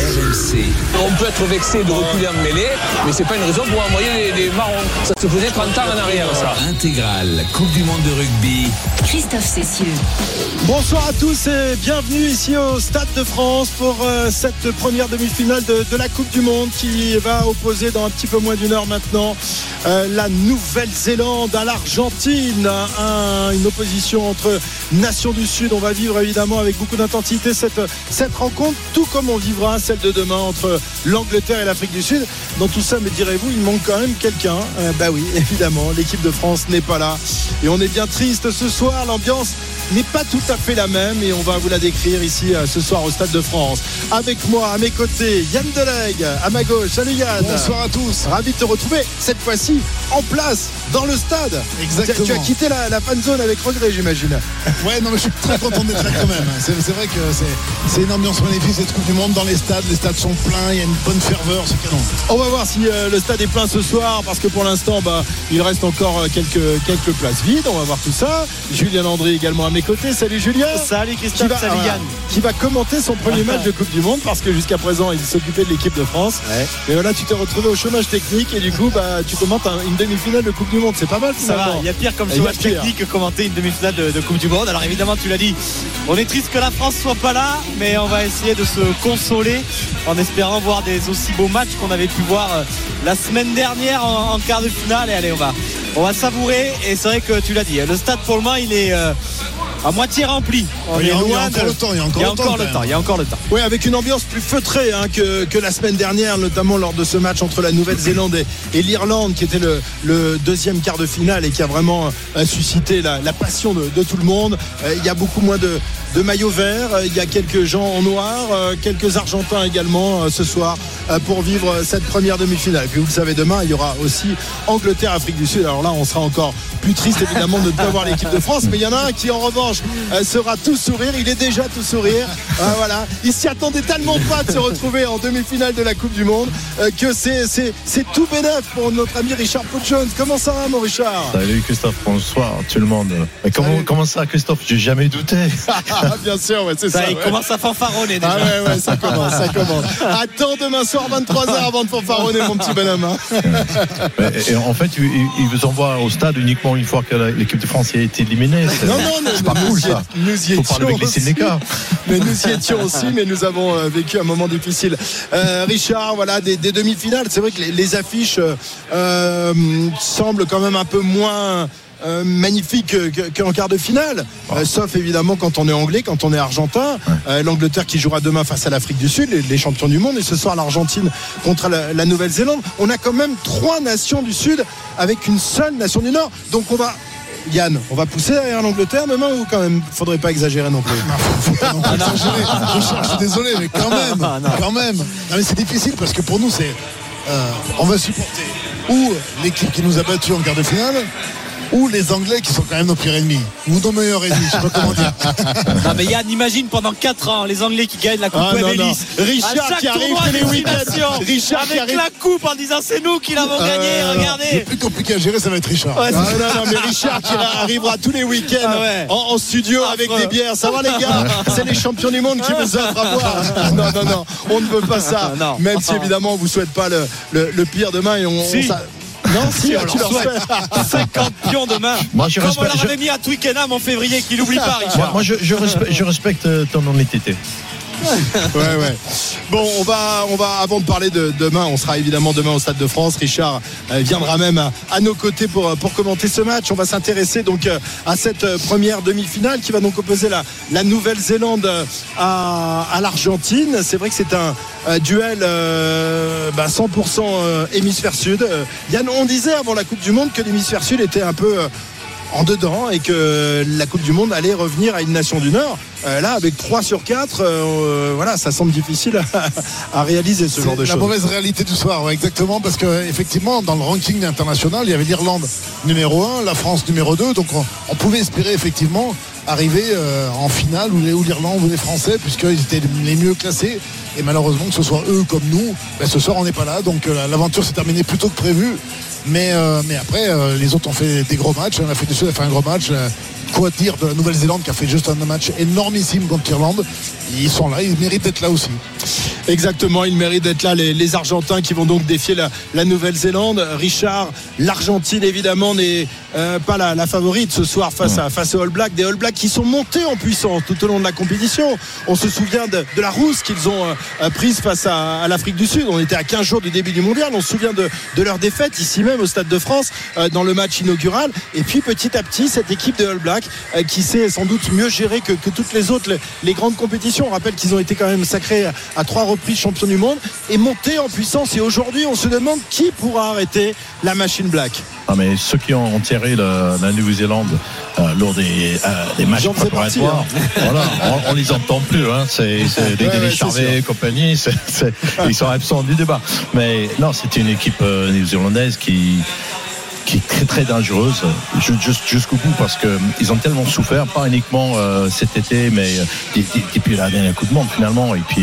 RMC. On peut être vexé de reculer en mêlée, mais c'est pas une raison pour envoyer des, des marrons. Ça se faisait 30 ans en arrière, ça. Intégrale Coupe du Monde de rugby. Christophe Cessieux. Bonsoir à tous et bienvenue ici au Stade de France pour euh, cette première demi-finale de, de la Coupe du Monde qui va opposer dans un petit peu moins d'une heure maintenant euh, la Nouvelle-Zélande à l'Argentine. Un- une opposition entre nations du Sud. On va vivre évidemment avec beaucoup d'intensité cette, cette rencontre, tout comme on vivra celle de demain entre l'Angleterre et l'Afrique du Sud. Dans tout ça, me direz-vous, il manque quand même quelqu'un. Euh, bah oui, évidemment, l'équipe de France n'est pas là. Et on est bien triste ce soir. L'ambiance n'est pas tout à fait la même et on va vous la décrire ici euh, ce soir au Stade de France. Avec moi, à mes côtés, Yann Delegue, à ma gauche. Salut Yann. Bonsoir à tous. Ravi de te retrouver cette fois-ci en place dans le stade. Exactement. Tu as quitté la, la fan zone avec regret, j'imagine. Ouais, non, mais je suis très content d'être là quand même. C'est, vrai que c'est, c'est une ambiance magnifique cette Coupe du Monde dans les stades. Les stades sont pleins, il y a une bonne ferveur, c'est canon. On va voir si euh, le stade est plein ce soir parce que pour l'instant, bah, il reste encore euh, quelques, quelques places vides. On va voir tout ça. Julien Landry également à mes côtés. Salut Julien. Salut Qui Christophe, va, salut voilà, Yann. qui va commenter son premier match de Coupe du Monde parce que jusqu'à présent il s'occupait de l'équipe de France. Et voilà, tu t'es retrouvé au chômage technique et du coup bah, tu commentes un- une demi-finale de Coupe du Monde. C'est pas mal Ça va, il y a pire comme chômage technique que commenter une demi-finale de, de Coupe du Monde. Alors évidemment, tu l'as dit, on est triste que la France soit pas là, mais on va essayer de se consoler en espérant voir des aussi beaux matchs qu'on avait pu voir euh, la semaine dernière en, quart de finale. Et allez, on va, on va savourer. Et c'est vrai que tu l'as dit, le stade pour le moment, il est euh, à moitié rempli. On Il y a- est il y a loin encore de- le temps, il y a encore il y a le temps, le. Il y a encore le temps. Oui, avec une ambiance plus feutrée hein, que, que la semaine dernière, notamment lors de ce match entre la Nouvelle-Zélande et, et l'Irlande, qui était le, le deuxième quart de finale et qui a vraiment euh, suscité la, la passion de, de tout le monde. Euh, il y a beaucoup moins de, de maillots verts, euh, il y a quelques gens en noir, euh, quelques Argentins également ce soir pour vivre cette première demi-finale. Et puis vous le savez, demain, il y aura aussi Angleterre-Afrique du Sud. Alors là, on sera encore plus triste évidemment de ne pas voir l'équipe de France, mais il y en a un qui en revanche euh, sera tout sourire. Il est déjà tout sourire. Euh, voilà, il s'y attendait tellement pas de se retrouver en demi-finale de la Coupe du Monde euh, que c'est c'est c'est tout bénef pour notre ami Richard Jones. Comment ça va, mon Richard? Salut Christophe, bonsoir tout le monde. Mais comment, Salut. comment ça Christophe? J'ai jamais douté. Ah, Bien sûr, ouais, c'est ça. Ça, il ouais. commence à fanfaronner déjà. Ah ouais, ouais, ça commence, ça commence. Attends demain soir 23h avant de fanfaronner mon petit bonhomme. hein. Et en fait, il, vous envoie au stade uniquement une fois que l'équipe de France a été éliminée. C'est- Non, non, non, nous, y nous étions aussi. Mais nous y étions aussi, mais nous avons euh, vécu un moment difficile. Euh, Richard, voilà, des, des demi-finales. C'est vrai que les, les affiches euh, semblent quand même un peu moins. euh, magnifiques que- que- qu'en quart de finale, Euh, sauf évidemment quand on est anglais, quand on est argentin. Euh, L'Angleterre qui jouera demain face à l'Afrique du Sud, les, les champions du monde, et ce soir l'Argentine contre la, la Nouvelle-Zélande. On a quand même trois nations du Sud avec une seule nation du Nord. Donc on va, Yann, on va pousser derrière l'Angleterre demain ou quand même Faudrait pas exagérer non plus. Faut pas non plus exagérer. Je suis désolé, mais quand même, Ah, non. quand même. Non, mais c'est difficile parce que pour nous, c'est, euh, on va supporter ou l'équipe qui nous a battus en quart de finale. Ou les Anglais qui sont quand même nos pires ennemis, ou nos meilleurs ennemis, je sais pas comment dire. Non mais Yann, imagine pendant 4 ans les Anglais qui gagnent la Coupe Ah, non. Richard qui arrive les week-ends. Richard qui avec arrive- la coupe en disant c'est nous qui l'avons gagné, Euh, Le regardez. plus compliqué à gérer, ça va être Richard. Ouais, Ah, non, non, mais Richard qui arrivera tous les week-ends Ah ouais. en, en studio Affreux. avec des bières. Ça va les gars C'est les champions du monde qui vous offrent à boire. Non, non, non, on ne veut pas ça. Non. Même si évidemment on vous souhaite pas le, le- le pire demain et on, Si. on si, on tu leur souhaite. souhaites. 50 pions demain. Moi, je Comme on leur je- avait mis à Twickenham en février, qu'il n'oublie pas, Moi, Richard. moi, je, je respecte, je respecte ton honnêteté. Ouais, ouais. Bon, on va, on va, avant de parler de demain, on sera évidemment demain au Stade de France. Richard euh, viendra même à, nos côtés pour, euh, pour commenter ce match. On va s'intéresser donc euh, à cette première demi-finale qui va donc opposer la, la Nouvelle-Zélande à, l'Argentine. C'est vrai que c'est un, duel euh, bah, 100% euh, hémisphère sud. Yann, on disait avant la Coupe du Monde que l'hémisphère sud était un peu. Euh, en dedans et que la Coupe du Monde allait revenir à une nation du Nord. Euh, là, avec 3 sur 4, euh, voilà, ça semble difficile à, à réaliser ce genre de C'est la choses. mauvaise réalité du soir, ouais, exactement, parce que effectivement, dans le ranking international, il y avait l'Irlande numéro 1, la France numéro 2, donc on, on pouvait espérer effectivement arriver euh, en finale où l'Irlande ou les Français, puisqu'ils étaient les mieux classés. Et malheureusement, que ce soit eux comme nous, ben, ce soir on n'est pas là, donc euh, l'aventure s'est terminée plus tôt que prévu. Mais, euh, mais après, les autres ont fait des gros matchs. L'Afrique du Sud a fait un gros match. Quoi dire de la Nouvelle-Zélande qui a fait juste un match énormissime contre l'Irlande Ils sont là, ils méritent d'être là aussi. Exactement, il mérite d'être là. Les, les Argentins qui vont donc défier la, la Nouvelle-Zélande. Richard, l'Argentine évidemment n'est euh, pas la, favorite ce soir face, à, face aux All Blacks. Des All Blacks qui sont montés en puissance tout au long de la compétition. On se souvient de, la rousse qu'ils ont euh, prise face à, l'Afrique du Sud. On était à 15 jours du début du mondial. On se souvient de, leur défaite ici même au Stade de France euh, dans le match inaugural. Et puis petit à petit, cette équipe de All Blacks euh, qui s'est sans doute mieux gérée que, toutes les autres, les, grandes compétitions. On rappelle qu'ils ont été quand même sacrés à, trois reprises champions du monde et montés en puissance. Et aujourd'hui, on se demande qui pourra arrêter la machine black. Ah, mais ceux qui ont la Nouvelle-Zélande euh, lors des, euh, des matchs préparatoires, voilà, on, on les entend plus. Hein, c'est des Ouais, ouais, Charvet et compagnie. ils sont absents du débat. Mais non, c'était une équipe euh, néo-zélandaise qui qui est très très dangereuse jusqu'au bout parce que ils ont tellement souffert pas uniquement cet été mais euh, et- et- et puis la dernière coup de monde finalement et puis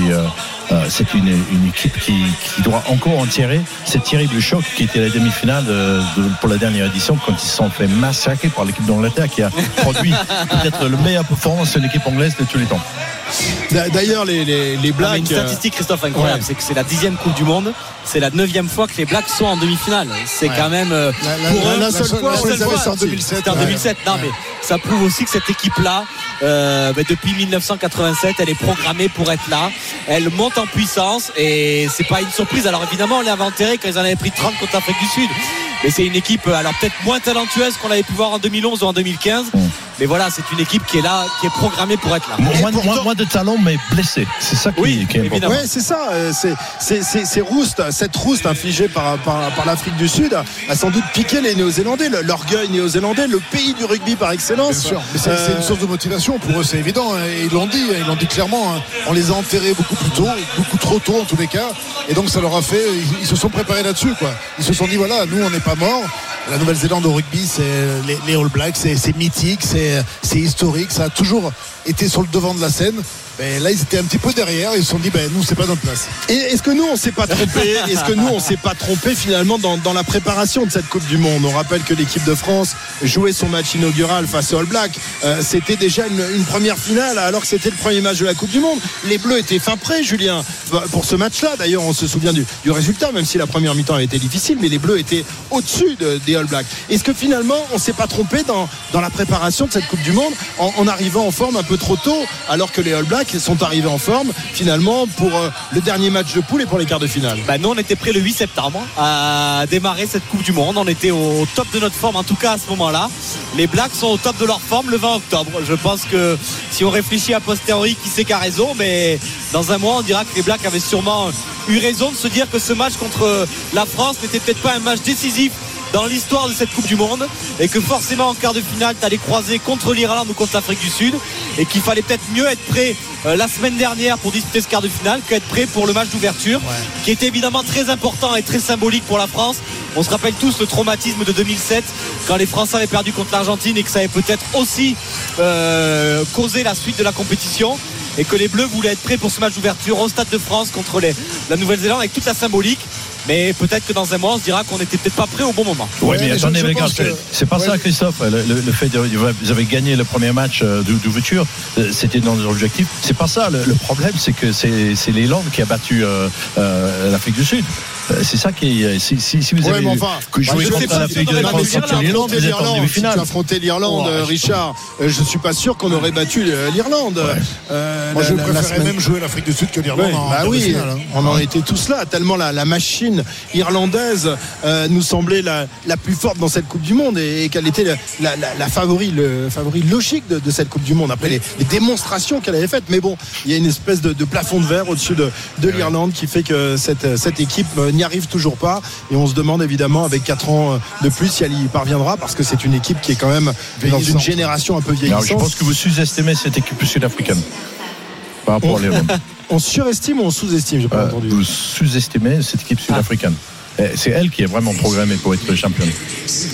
euh, euh, c'est une, une équipe qui, qui doit encore en tirer ce terrible choc qui était la demi-finale de- de- pour la dernière édition quand ils se sont fait massacrer par l'équipe d'Angleterre qui a produit peut-être le meilleur performance de l'équipe anglaise de tous les temps D'a- D'ailleurs, les, les, les Ah, mais Blacks. une statistique, Christophe, incroyable, ouais. c'est que c'est la dixième Coupe du Monde. C'est la neuvième fois que les Blacks sont en demi-finale. C'est quand même euh, La- la- pour la- eux, la seule fois, on les avait, c'est en 2007. C'était en Ouais. 2007. Non, mais ça prouve aussi que cette équipe-là, euh, bah, depuis 1987, elle est programmée pour être là. Elle monte en puissance et c'est pas une surprise. Alors évidemment, on l'avait enterré quand ils en avaient pris 30 contre l'Afrique du Sud. Mais c'est une équipe, euh, alors peut-être moins talentueuse qu'on l'avait pu voir en 2011 ou en 2015. Mais voilà, c'est une équipe qui est là, qui est programmée pour être là. moins, pourtant- moins- moins de talent mais blessé c'est ça qui, Oui, qui est important évidemment. Ouais, c'est ça. euh, C'est, rouste, cette rouste infligée par, par, par l'Afrique du Sud a, sans doute piqué les Néo-Zélandais, l'orgueil néo-zélandais, le pays du rugby par excellence. Bien sûr, mais c'est c'est Euh, une source de motivation pour eux, c'est évident. hein, et Ils l'ont dit, ils l'ont dit clairement. hein. On les a enterrés beaucoup plus tôt, beaucoup trop tôt en tous les cas. Et donc ça leur a fait, ils, ils se sont préparés là-dessus. quoi. Ils se sont dit voilà, nous on n'est pas morts. La Nouvelle-Zélande au rugby, c'est les, les All Blacks, c'est mythique, c'est historique. Ça a toujours été sur le devant de la scène. Mais là, ils étaient un petit peu derrière. Ils se sont dit, ben nous, c'est pas notre place. Et est-ce que nous on s'est pas trompé Est-ce que nous on s'est pas trompé finalement dans, dans la préparation de cette Coupe du Monde On rappelle que l'équipe de France jouait son match inaugural face aux All Blacks. Euh, c'était déjà une, une première finale alors que c'était le premier match de la Coupe du Monde. Les Bleus étaient fin prêts, Julien, pour ce match-là. D'ailleurs, on se souvient du, du résultat, même si la première mi-temps a été difficile, mais les Bleus étaient au-dessus de- des All Blacks. Est-ce que finalement on s'est pas trompé dans, dans la préparation de cette Coupe du Monde en, en arrivant en forme un peu trop tôt alors que les All Blacks sont arrivés en forme finalement pour euh, le dernier match de poule et pour les quarts de finale Bah, nous, on était prêts le 8 septembre à démarrer cette Coupe du Monde. On était au top de notre forme, en tout cas à ce moment-là. Les Blacks sont au top de leur forme le 20 octobre. Je pense que si on réfléchit à posteriori, qui sait qui a raison, mais dans un mois, on dira que les Blacks avaient sûrement eu raison de se dire que ce match contre la France n'était peut-être pas un match décisif dans l'histoire de cette Coupe du Monde et que forcément en quart de finale tu allais croiser contre l'Irlande ou contre l'Afrique du Sud et qu'il fallait peut-être mieux être prêt euh, la semaine dernière pour disputer ce quart de finale qu'être prêt pour le match d'ouverture qui était évidemment très important et très symbolique pour la France. On se rappelle tous le traumatisme de 2007 quand les Français avaient perdu contre l'Argentine et que ça avait peut-être aussi euh, causé la suite de la compétition et que les Bleus voulaient être prêts pour ce match d'ouverture au Stade de France contre les- la Nouvelle-Zélande avec toute la symbolique mais peut-être que dans un mois on se dira qu'on n'était peut-être pas prêt au bon moment Oui, Ouais, mais attendez, que- c'est pas Ouais. ça, Christophe. Le, le- le fait de vous avez gagné le premier match euh, d'ou- d'ouverture, euh, c'était dans l'objectif. C'est pas ça. Le, le problème, c'est que c'est c'est l'Irlande qui a battu euh, euh, l'Afrique du Sud. Euh, C'est ça qui est. Si, si, si vous Ouais, avez mais enfin, que bah, joué je sais contre pas l'Afrique si de on aurait France battu contre l'Irlande, l'Irlande, vous êtes en l'Irlande, si tu demi-finale. affrontais l'Irlande, Ouais, je- Richard, euh, je suis pas sûr qu'on aurait battu euh, l'Irlande. Euh, Moi, la- je la- la préférerais semaine- même jouer l'Afrique du Sud que l'Irlande Ouais, en bah oui, finale, hein. on en était tous là, tellement la, la machine irlandaise euh, nous semblait la, la plus forte dans cette Coupe du Monde et, et qu'elle était la, la, la, la favori, le favori logique de, de cette Coupe du Monde après les, les démonstrations qu'elle avait faites. Mais bon, il y a une espèce de, de plafond de verre au-dessus de, de l'Irlande qui fait que cette, cette équipe euh, n'y arrive toujours pas et on se demande évidemment avec 4 ans euh, de plus si elle y parviendra parce que c'est une équipe qui est quand même dans une Vieillissante. génération un peu Alors, je vieillissante. pense que vous sous-estimez cette équipe sud-africaine par rapport à l'Irlande. On surestime ou on sous-estime, j'ai pas Euh, entendu. vous sous-estimez cette équipe sud-africaine. C'est elle qui est vraiment programmée pour être championne.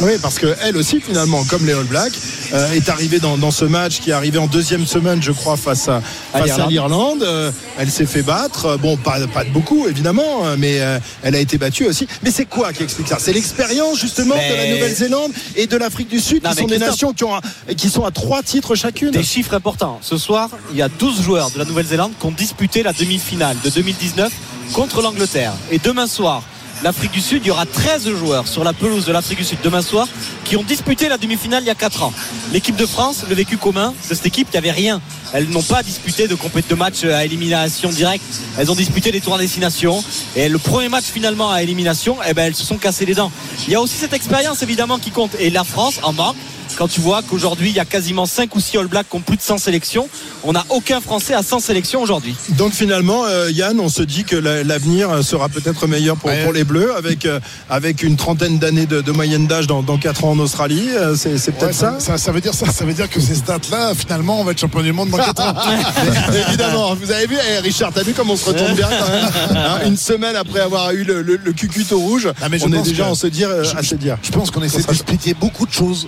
Oui, parce que elle aussi, finalement, comme les All Blacks, euh, est arrivée dans, dans ce match qui est arrivé en deuxième semaine, je crois, face à, À face à l'Irlande. Euh, elle s'est fait battre. Euh, Bon, pas, pas de beaucoup, évidemment, mais euh, elle a été battue aussi. Mais c'est quoi qui explique ça? C'est l'expérience, justement, Mais- de la Nouvelle-Zélande et de l'Afrique du Sud, Non, qui sont des nations qui, ont un- qui sont à trois titres chacune. Des chiffres importants. Ce soir, il y a 12 joueurs de la Nouvelle-Zélande qui ont disputé la demi-finale de 2019 contre l'Angleterre. Et demain soir, l'Afrique du Sud, il y aura 13 joueurs sur la pelouse de l'Afrique du Sud demain soir qui ont disputé la demi-finale il y a 4 ans. L'équipe de France, le vécu commun de cette équipe, il n'y avait rien. Elles n'ont pas disputé de, de match à élimination directe. Elles ont disputé des tours à destination. Et le premier match finalement à élimination, eh ben, elles se sont cassées les dents. Il y a aussi cette expérience évidemment qui compte. Et la France en manque quand tu vois qu'aujourd'hui il y a quasiment 5 ou 6 All Blacks qui ont plus de 100 sélections, on n'a aucun Français à 100 sélections aujourd'hui. Donc finalement, euh, Yann, on se dit que la- l'avenir sera peut-être meilleur pour, Ouais. pour les Bleus, avec, euh, avec une trentaine d'années de, de moyenne d'âge dans, dans 4 ans en Australie. Euh, C'est peut-être Ouais, ça, ça, ça veut dire ça, ça veut dire que ces stats-là, finalement, on va être champion du monde dans 4 ans. Évidemment, vous avez vu, eh, Richard, t'as vu comment on se retourne bien quand même Hein, Une semaine après avoir eu le, le, le cucuto rouge, Ah, mais je on est pense déjà que- en se dire, euh, je- à se dire. Je pense qu'on essaie d'expliquer beaucoup de choses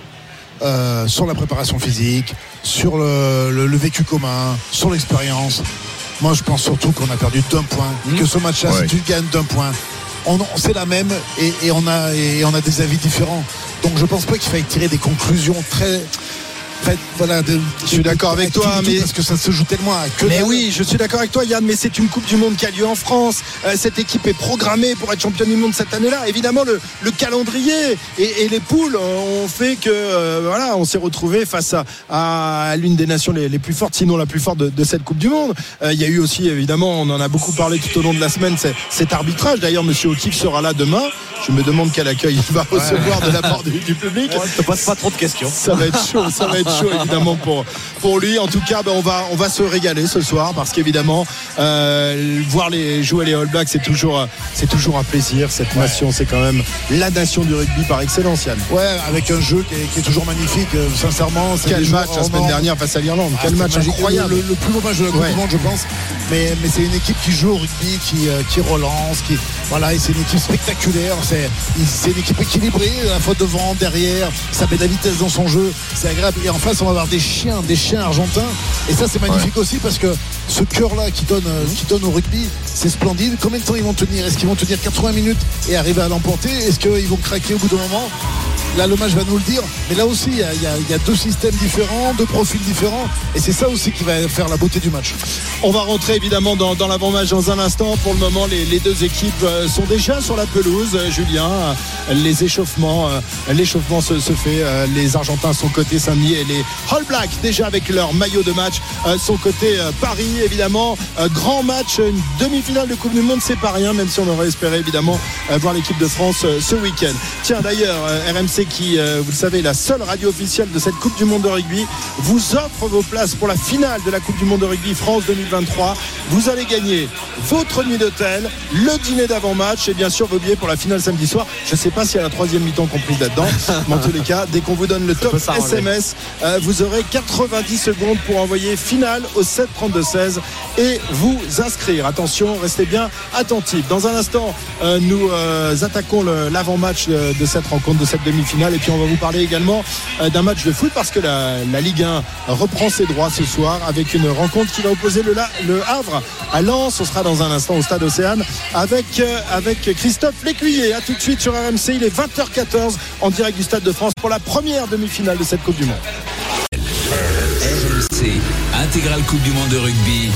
euh, sur la préparation physique, sur le, le- le vécu commun, sur l'expérience. Moi, je pense surtout qu'on a perdu d'un point. Mmh. Que ce match-là, Ouais. si tu gagnes d'un point, on, on- c'est la même et, et on a, et on a des avis différents. Donc, je pense pas qu'il faille tirer des conclusions très. Très- voilà, de- Je suis d'accord avec toi, mais- Parce que ça se joue tellement à que Mais oui, je suis d'accord avec toi, Yann, mais c'est une Coupe du Monde qui a lieu en France. Euh, cette équipe est programmée pour être championne du monde cette année-là. Évidemment, le, le calendrier et, et les poules ont fait que, euh, voilà, on s'est retrouvé face à, à l'une des nations les, les plus fortes, sinon la plus forte de, de cette Coupe du Monde. Euh, Il y a eu aussi, évidemment, on en a beaucoup parlé tout au long de la semaine, c'est- cet arbitrage. D'ailleurs, Monsieur O'Keefe sera là demain. Je me demande quel accueil il va recevoir de la part du, du public. Je te pose pas trop de questions. Ça va être chaud, ça va être chaud évidemment pour, pour lui. En tout cas, ben, on, va, on va se régaler ce soir parce qu'évidemment, euh, voir les jouer les All Blacks, c'est toujours, c'est toujours un plaisir. Cette nation, c'est quand même la nation du rugby par excellence, Yann. Ouais, avec un jeu qui est, qui est toujours magnifique, euh, sincèrement. Quel match la semaine dernière face à l'Irlande. Ah, Quel match incroyable. Le, le plus beau match de la Coupe Ouais. du Monde, je pense. Mais, mais c'est une équipe qui joue au rugby, qui, euh, qui relance, qui voilà, et c'est une équipe spectaculaire. C'est, c'est une équipe équilibrée, à la fois devant, derrière. Ça met de la vitesse dans son jeu. C'est agréable. Et en face, on va avoir des chiens, des chiens argentins. Et ça, c'est magnifique aussi parce que ce cœur-là qui donne, euh, qui donne au rugby, c'est splendide. Combien de temps ils vont tenir? Est-ce qu'ils vont tenir 80 minutes et arriver à l'emporter? Est-ce qu'ils vont craquer au bout d'un moment? Là, match va nous le dire. Mais là aussi, il y a, deux systèmes différents, deux profils différents. Et c'est ça aussi qui va faire la beauté du match. On va rentrer évidemment dans, l'avant-match dans un instant. Pour le moment, les, deux équipes euh, sont déjà sur la pelouse. Euh, Julien, les échauffements, euh, l'échauffement se, se fait. Les Argentins sont côté Saint-Denis et les All Blacks déjà avec leur maillot de match sont côté Paris évidemment. Grand match, une demi-finale de Coupe du Monde, c'est pas rien, même si on aurait espéré évidemment voir l'équipe de France euh, ce week-end. Tiens d'ailleurs, euh, RMC qui, euh, vous le savez, est la seule radio officielle de cette Coupe du Monde de rugby, vous offre vos places pour la finale de la Coupe du Monde de rugby France 2023. Vous allez gagner votre nuit d'hôtel, le dîner d'avant-match et bien sûr vos billets pour la finale samedi soir. Je ne sais pas s'il y a la troisième mi-temps comprise là-dedans, mais en tous les cas, dès qu'on vous donne le top. SMS, euh, vous aurez 90 secondes pour envoyer finale au 7 32 16 et vous inscrire. Attention, restez bien attentifs. Dans un instant, euh, nous euh, attaquons l'avant-match de, de cette rencontre, de cette demi-finale, et puis on va vous parler également euh, d'un match de foot parce que la, Ligue 1 reprend ses droits ce soir avec une rencontre qui va opposer le, le Havre à Lens. On sera dans un instant au Stade Océane avec, euh, avec Christophe Lécuyer. A tout de suite sur RMC. Il est 20h14 en direct du Stade de France pour la première demi-finale de cette Coupe du Monde. RMC, intégrale Coupe du Monde de rugby.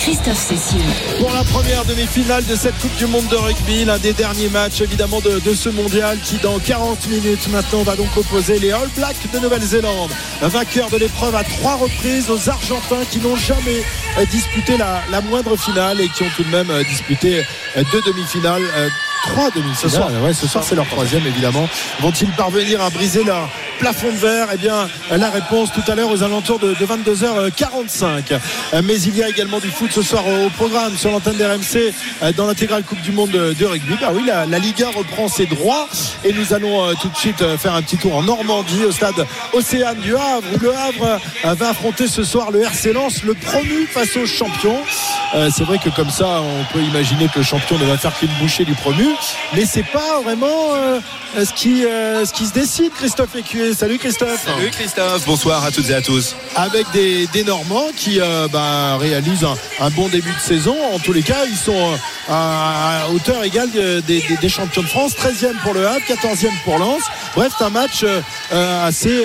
Christophe Cécile. Pour la première demi-finale de cette Coupe du Monde de rugby, l'un des derniers matchs évidemment de, de ce mondial qui dans 40 minutes maintenant va donc opposer les All Blacks de Nouvelle-Zélande, vainqueur de l'épreuve à trois reprises aux Argentins qui n'ont jamais euh, disputé la, la moindre finale et qui ont tout de même euh, disputé euh, deux demi-finales. euh, Trois demi-finales. Ce soir. Ouais, ce soir c'est leur troisième évidemment. Vont-ils parvenir à briser leur, plafond de verre Eh bien, la réponse tout à l'heure aux alentours de, 22h45. Mais il y a également du foot ce soir au programme sur l'antenne d'RMC dans l'intégrale Coupe du Monde de rugby. Bah oui, la, Liga reprend ses droits et nous allons tout de suite faire un petit tour en Normandie au stade Océane du Havre où le Havre va affronter ce soir le RC Lens, le promu face au champion. C'est vrai que comme ça, on peut imaginer que le champion ne va faire qu'une bouchée du promu, mais c'est pas vraiment ce qui, ce qui se décide. Christophe Écuyer, salut Christophe. Salut Christophe, bonsoir à toutes et à tous. Avec des, Normands qui bah, réalisent un, bon début de saison. En tous les cas, ils sont à hauteur égale des, champions de France. 13e pour le Havre, 14e pour Lens. Bref, c'est un match assez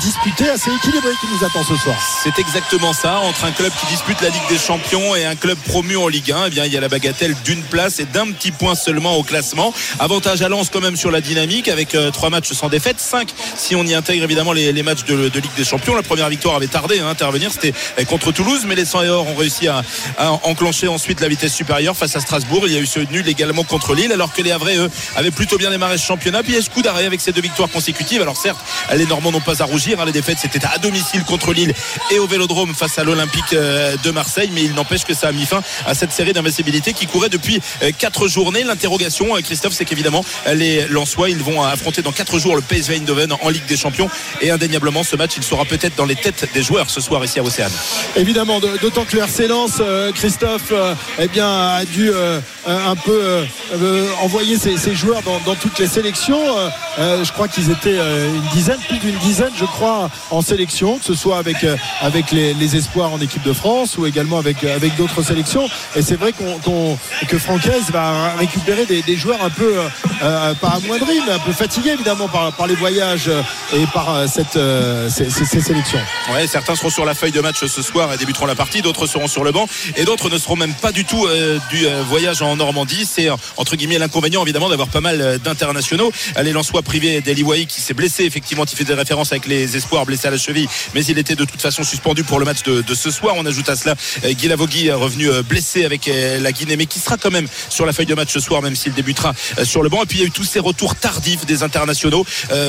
disputé, assez équilibré qui nous attend ce soir. C'est exactement ça. Entre un club qui dispute la Ligue des Champions et un club promu en Ligue 1, eh bien, il y a la bagatelle d'une place et d'un petit point seulement au classement. Avantage à Lens quand même sur la dynamique avec trois matchs sans défaite, 5 si on y intègre évidemment les, matchs de, Ligue des Champions. La première victoire avait tardé à intervenir, c'était contre Toulouse, mais les 100 et or ont réussi à, enclencher ensuite la vitesse supérieure face à Strasbourg. Il y a eu ce nul également contre Lille, alors que les Havrais, eux, avaient plutôt bien démarré ce championnat. Puis coup d'arrêt avec ces deux victoires consécutives. Alors certes, les Normands n'ont pas à rougir. Hein. les défaites, c'était à domicile contre Lille et au Vélodrome face à l'Olympique euh, de Marseille. Mais il n'empêche que ça a mis fin à cette série d'invincibilité qui courait depuis 4 euh, journées. L'interrogation, euh, Christophe, c'est qu'évidemment, les Lensois, ils vont affronter dans 4 jours le PSV Eindhoven en Ligue des Champions. Et indéniablement, ce match, il sera peut-être dans les têtes des joueurs ce soir ici à Océane. Évidemment, d'autant que le RC Lens, Christophe, eh bien, a dû un peu envoyer ses, joueurs dans, toutes les sélections. je crois qu'ils étaient une dizaine, plus d'une dizaine, je crois, en sélection, que ce soit avec, avec les, espoirs en équipe de France ou également avec, avec d'autres sélections. Et c'est vrai qu'on, que Francaise va récupérer des, joueurs un peu, euh, pas amoindris, mais un peu fatigués évidemment par, par les voyages et par euh, cette, euh, ces, sélections. Ouais, certains seront sur la feuille de match ce soir et débuteront la partie, d'autres seront sur le banc et d'autres ne seront même pas du tout du voyage en Normandie. C'est entre guillemets l'inconvénient évidemment d'avoir pas mal d'internationaux. Les Lensois privés d'Eli qui s'est blessé effectivement, il fait des références avec les espoirs blessés à la cheville, mais il était de toute façon suspendu pour le match de, ce soir. On ajoute à cela Guy Lavogui revenu blessé avec la Guinée, mais qui sera quand même sur la feuille de match ce soir, même s'il débutera sur le banc. Et puis il y a eu tous ces retours tardifs des internationaux.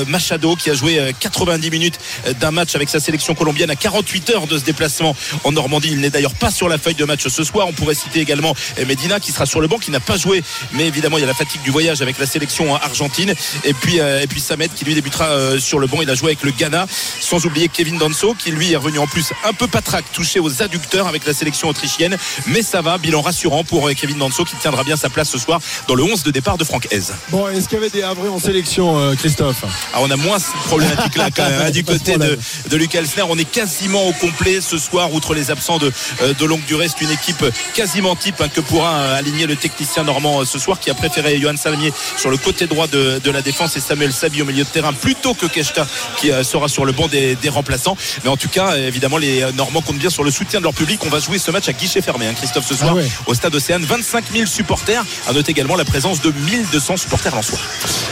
Machado qui a joué 90 minutes d'un match avec sa sélection colombienne à 48 heures de ce déplacement en Normandie. Il n'est d'ailleurs pas sur la feuille de match ce soir. On pourrait citer également Medina qui sera sur le banc, qui n'a pas joué, mais évidemment il y a la fatigue du voyage avec la sélection argentine. Et puis, et puis Samet qui lui débutera sur le banc. Il a joué avec le Ghana, sans oublier Kevin Danso qui lui est revenu en plus un peu patraque, touché aux adducteurs avec la sélection autrichienne. Mais ça va, bilan rassurant pour Kevin Danso qui tiendra bien sa place ce soir dans le 11 de départ de Franck Hez. Bon, est-ce qu'il y avait des Havrais en sélection, Christophe? Ah, On a moins problématique là quand même. Hein, du côté de, de Lucas Elsner, on est quasiment au complet ce soir, outre les absents de, de longue durée. C'est une équipe quasiment type hein, que pourra aligner le technicien normand ce soir qui a préféré Johan Salmier sur le côté droit de, de la défense et Samuel Sabi au milieu de terrain plutôt que Keshta qui sera sur le banc des, des remplaçants. Mais en tout cas, évidemment, les Normands comptent bien sur le soutien de leur public. On va jouer ce match à guichet fermé, hein, Christophe, ce soir ah au stade Océane. 25 000 supporters. À noter également la présence de 1200 supporters en soi.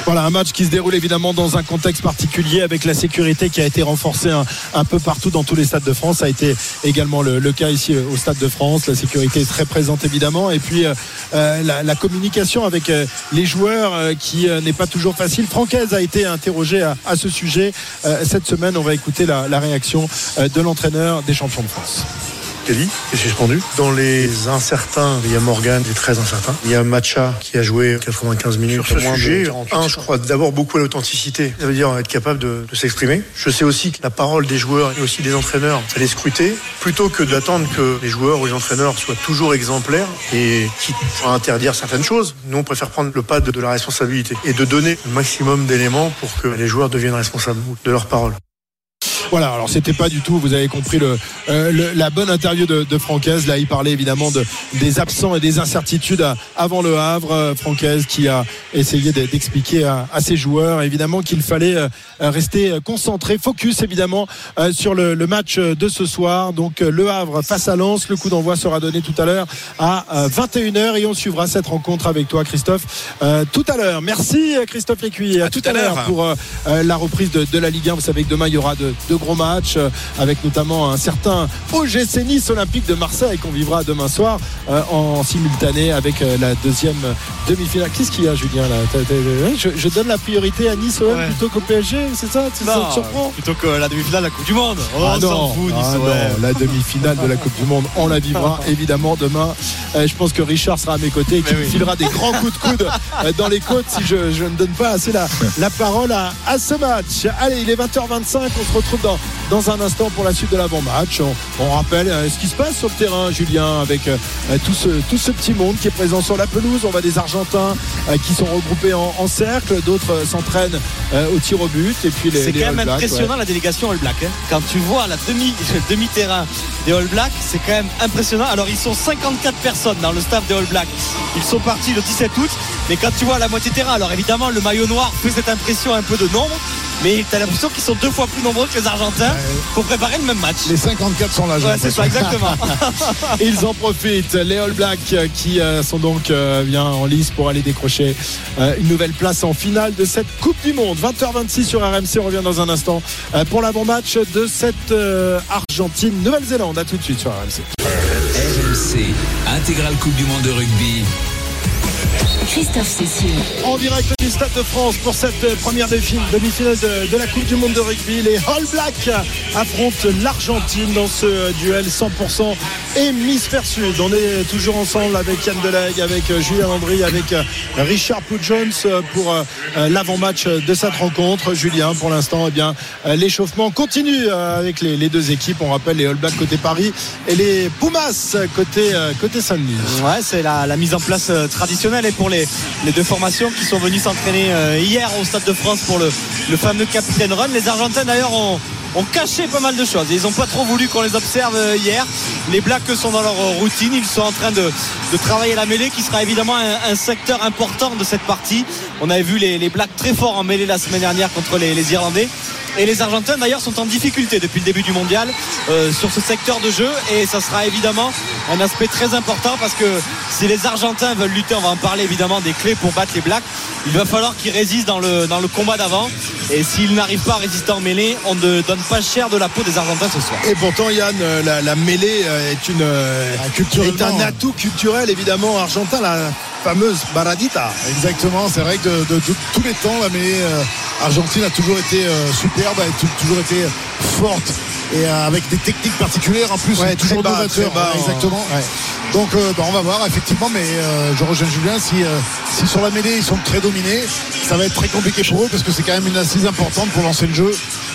Voilà, un match qui se déroule évidemment dans un contexte particulier avec la sécurité qui a été renforcée un, peu partout dans tous les stades de France. Ça a été également le, cas ici au Stade de France. La sécurité est très présente évidemment. Et puis euh, euh, la, communication avec euh, les joueurs qui n'est pas toujours facile. Francaise a été interrogé à, ce sujet. cette semaine, on va écouter la réaction de l'entraîneur des champions de France. Kelly est suspendu. Dans les incertains, il y a Morgan qui est très incertain. Il y a Matcha qui a joué 95 minutes. Sur ce sujet, un, je crois d'abord beaucoup à l'authenticité. Ça veut dire être capable de, s'exprimer. Je sais aussi que la parole des joueurs et aussi des entraîneurs, elle est scrutée. Plutôt que d'attendre que les joueurs ou les entraîneurs soient toujours exemplaires et qui vont interdire certaines choses, nous on préfère prendre le pas de, de la responsabilité et de donner le maximum d'éléments pour que les joueurs deviennent responsables de leurs paroles. Voilà, alors c'était pas du tout, vous avez compris le, euh, la bonne interview de, de, Francaise. Là, il parlait évidemment de, des absents et des incertitudes avant le Havre. Euh, Francaise qui a essayé d'expliquer à, ses joueurs évidemment qu'il fallait euh, rester concentré, focus évidemment sur le, match de ce soir. Donc le Havre face à Lens, le coup d'envoi sera donné tout à l'heure à 21h et on suivra cette rencontre avec toi Christophe tout à l'heure. Merci Christophe Lécuyer. À, tout, à l'heure pour la reprise de, la Ligue 1. Vous savez que demain il y aura de, de gros matchs euh, avec notamment un certain OGC Nice Olympique de Marseille qu'on vivra demain soir euh, en simultané avec euh, la deuxième demi-finale. Qu'est-ce qu'il y a, Julien là? Je, je donne la priorité à Nice Ouais. plutôt qu'au PSG, c'est ça? Non, te surprend plutôt que la demi-finale de la Coupe du Monde. Oh, Ah on non, fout, ah Nice, non, ouais. la demi-finale de la Coupe du Monde, on la vivra évidemment demain. Je pense que Richard sera à mes côtés et qu'il me filera des grands coups de coude dans les côtes si je, je ne donne pas assez la, la parole à, à ce match. Allez, il est 20h25, on se retrouve dans, dans un instant pour la suite de l'avant-match. On, on rappelle euh, ce qui se passe sur le terrain, Julien, avec euh, tout, ce, tout ce petit monde qui est présent sur la pelouse. On voit des Argentins euh, qui sont regroupés en, en cercle, d'autres s'entraînent au tir au but. Et puis les, C'est quand même impressionnant ouais. la délégation All Black. hein. Quand tu vois la demi, le demi-terrain des All Blacks, c'est quand même impressionnant. Alors ils sont 54 personnes dans le staff des All Blacks. Ils sont partis le 17 août. Mais quand tu vois la moitié terrain, alors évidemment le maillot noir fait cette impression un peu de nombre. Mais tu as l'impression qu'ils sont deux fois plus nombreux que les Argentins pour préparer le même match. Les 54 sont là. Ouais, c'est ça, exactement. Ils en profitent, les All Blacks euh, qui euh, sont donc euh, bien en lice pour aller décrocher une nouvelle place en finale de cette Coupe du Monde. 20h26 sur RMC, on revient dans un instant pour l'avant-match de cette Argentine-Nouvelle-Zélande. A tout de suite sur RMC. RMC, intégrale Coupe du Monde de rugby. Christophe Cessieux. En direct du Stade de France pour cette euh, première demi-finale de, de la Coupe du Monde de rugby. Les All Blacks affrontent l'Argentine dans ce duel 100% hémisphère sud. On est toujours ensemble avec Yann Delegue, avec euh, Julien Landry, avec euh, Richard Poudjones euh, pour euh, euh, l'avant-match de cette rencontre. Julien, pour l'instant, eh bien, euh, l'échauffement continue euh, avec les, les deux équipes. On rappelle les All Blacks côté Paris et les Pumas côté, euh, côté Saint-Denis. Ouais, c'est la, la mise en place euh, traditionnelle et pour les, les deux formations qui sont venues s'entraîner euh, hier au Stade de France pour le, fameux Capitaine Run. Les Argentins d'ailleurs ont, caché pas mal de choses. Ils n'ont pas trop voulu qu'on les observe euh, hier. Les Blacks sont dans leur routine. Ils sont en train de, travailler la mêlée qui sera évidemment un, secteur important de cette partie. On avait vu les, Blacks très forts en mêlée la semaine dernière contre les Irlandais. Et les Argentins d'ailleurs sont en difficulté depuis le début du mondial euh, sur ce secteur de jeu. Et ça sera évidemment un aspect très important parce que si les Argentins veulent lutter, on va en parler évidemment des clés pour battre les Blacks, il va falloir qu'ils résistent dans le, dans le combat d'avant. Et s'ils n'arrivent pas à résister en mêlée, on ne donne pas cher de la peau des Argentins ce soir. Et pourtant, Yann, euh, la, la mêlée euh, est, une, Ah, est un atout culturel, évidemment, argentin, la fameuse baradita. Exactement, c'est vrai que de, de- de tous les temps, la mêlée euh, argentine a toujours été euh, superbe, a tou- toujours été forte et euh, avec des techniques particulières en plus, Ouais, toujours bas, novateur. bas, exactement. ouais. Donc bah, on va voir effectivement, mais je rejoins Julien, si, si sur la mêlée ils sont très dominés, ça va être très compliqué pour eux parce que c'est quand même une assise importante pour lancer le jeu.